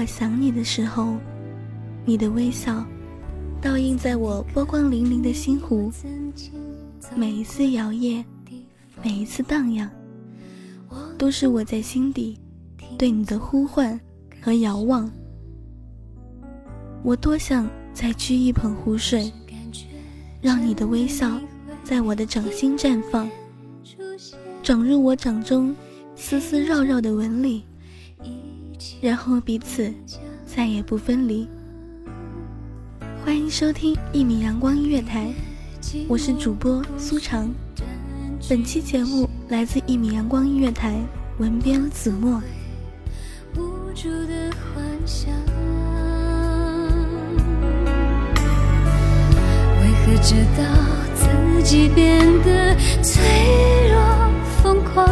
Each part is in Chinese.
我想你的时候，你的微笑倒映在我波光粼粼的心湖，每一次摇曳，每一次荡漾，都是我在心底对你的呼唤和遥望。我多想再掬一盆湖水，让你的微笑在我的掌心绽放，长入我掌中丝丝绕绕的纹理。然后彼此再也不分离。欢迎收听一米阳光音乐台，我是主播苏长。本期节目来自一米阳光音乐台，文编子墨。为何知道自己变得脆弱疯狂，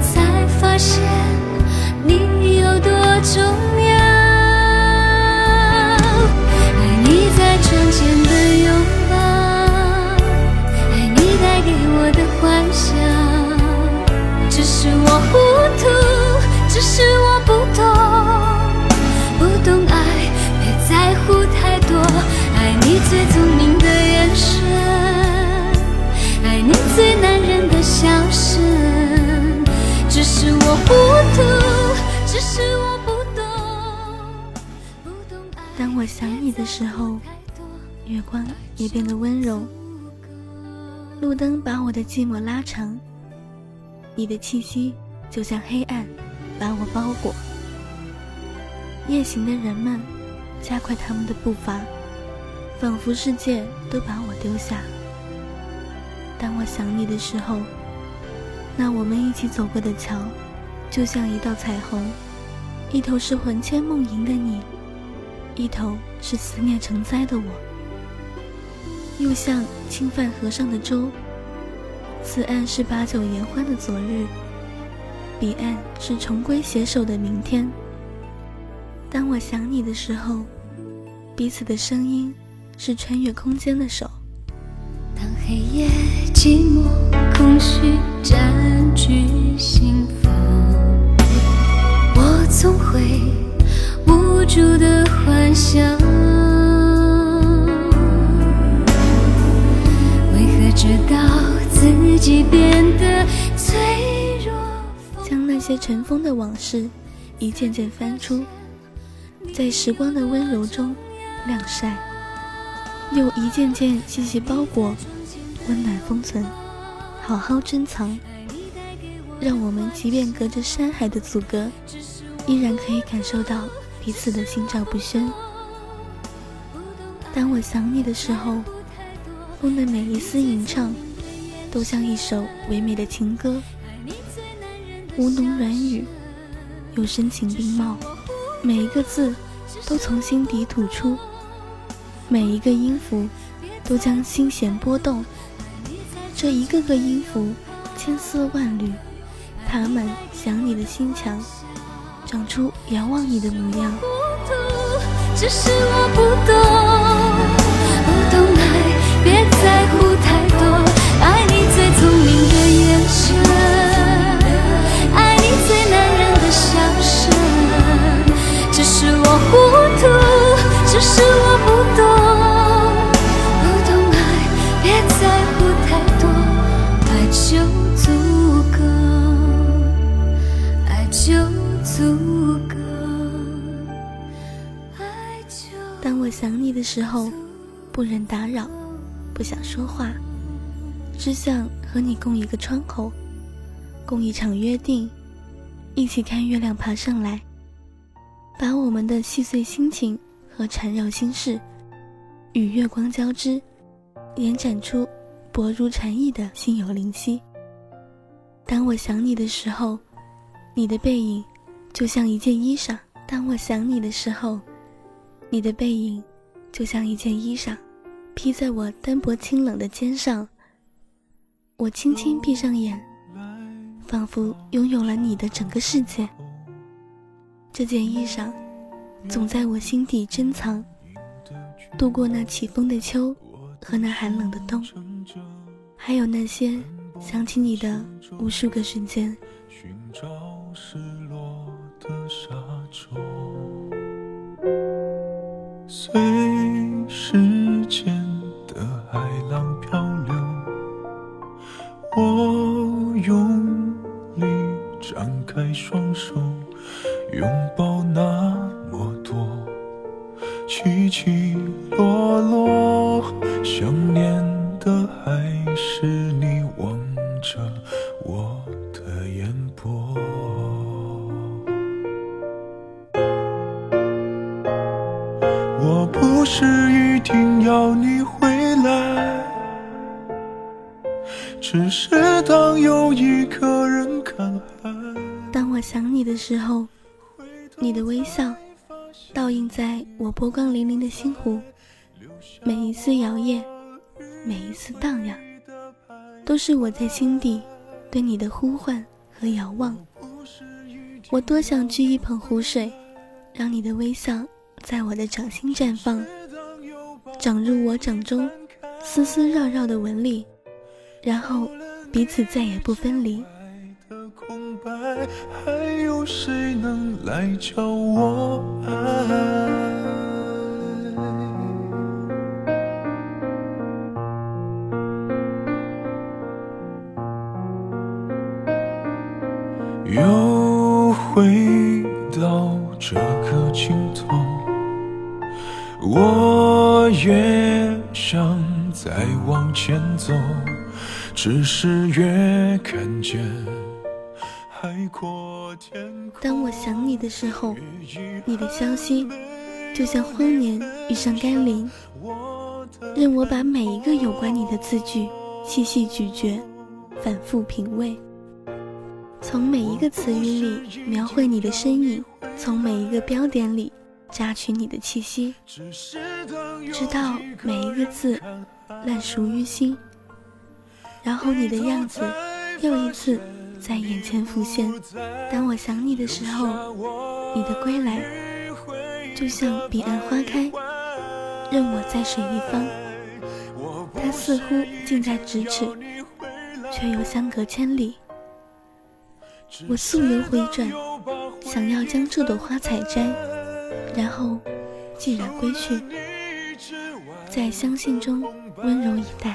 才发现。你有多重要？爱你在窗前的拥抱，爱你带给我的幻想。只是我糊涂，只是我不懂，不懂爱，别在乎太多。爱你最聪明的眼神，爱你最男人的笑的时候，月光也变得温柔。路灯把我的寂寞拉长，你的气息就像黑暗，把我包裹。夜行的人们加快他们的步伐，仿佛世界都把我丢下。当我想你的时候，那我们一起走过的桥，就像一道彩虹，一头是魂牵梦萦的你。一头是思念成灾的我，又像侵犯河上的舟。此岸是把酒言欢的昨日，彼岸是重归携手的明天。当我想你的时候，彼此的声音是穿越空间的手。当黑夜寂寞空虚占据心房，我总会。无助的为何知道自己变得脆弱？将那些尘封的往事一件件翻出，在时光的温柔中晾晒，又一件件细细包裹，温暖封存，好好珍藏，让我们即便隔着山海的阻隔，依然可以感受到。彼此的心照不宣。当我想你的时候，风的每一丝吟唱，都像一首唯美的情歌。吴侬软语，又深情并茂，每一个字都从心底吐出，每一个音符都将心弦拨动。这一个个音符，千丝万缕，爬满想你的心墙。长出遥望你的模样。只是我不懂，就足够。当我想你的时候不忍打扰不想说话只想和你共一个窗口共一场约定一起看月亮爬上来把我们的细碎心情和缠绕心事与月光交织延展出薄如蝉翼的心有灵犀。当我想你的时候你的背影就像一件衣裳；当我想你的时候，你的背影就像一件衣裳，披在我单薄清冷的肩上。我轻轻闭上眼，仿佛拥有了你的整个世界。这件衣裳总在我心底珍藏，度过那起风的秋和那寒冷的冬，还有那些想起你的无数个瞬间。失落的沙洲，随时间的海浪漂流，我用力张开双手，拥抱那么多起起落落，想念的还是你望着我要你回来，只是当有一个人看海。当我想你的时候，你的微笑倒映在我波光粼粼的心湖，每一次摇曳，每一次荡漾，都是我在心底对你的呼唤和遥望。我多想掬一捧湖水，让你的微笑。在我的掌心绽放，长入我掌中丝丝绕绕的纹理，然后彼此再也不分离。还有谁能来教我爱？又回到这个尽头。我越想再往前走，只是越看见海阔天空。当我想你的时候，你的消息就像荒年遇上甘霖，任我把每一个有关你的字句细细咀嚼，反复品味，从每一个词语里描绘你的身影，从每一个标点里。榨取你的气息，直到每一个字烂熟于心，然后你的样子又一次在眼前浮现。当我想你的时候，你的归来就像彼岸花开，任我在水一方。它似乎近在咫尺，却又相隔千里。我溯游回转，想要将这朵花采摘。然后，既然归去，在相信中温柔以待。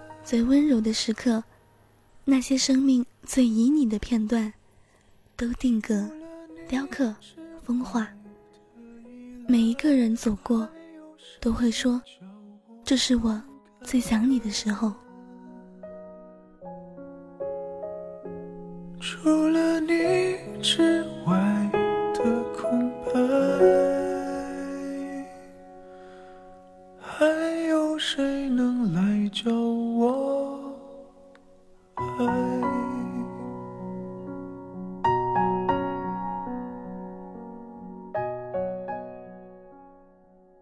最温柔的时刻，那些生命最旖旎的片段，都定格、雕刻、风化。每一个人走过，都会说：“这是我最想你的时候。”除了你之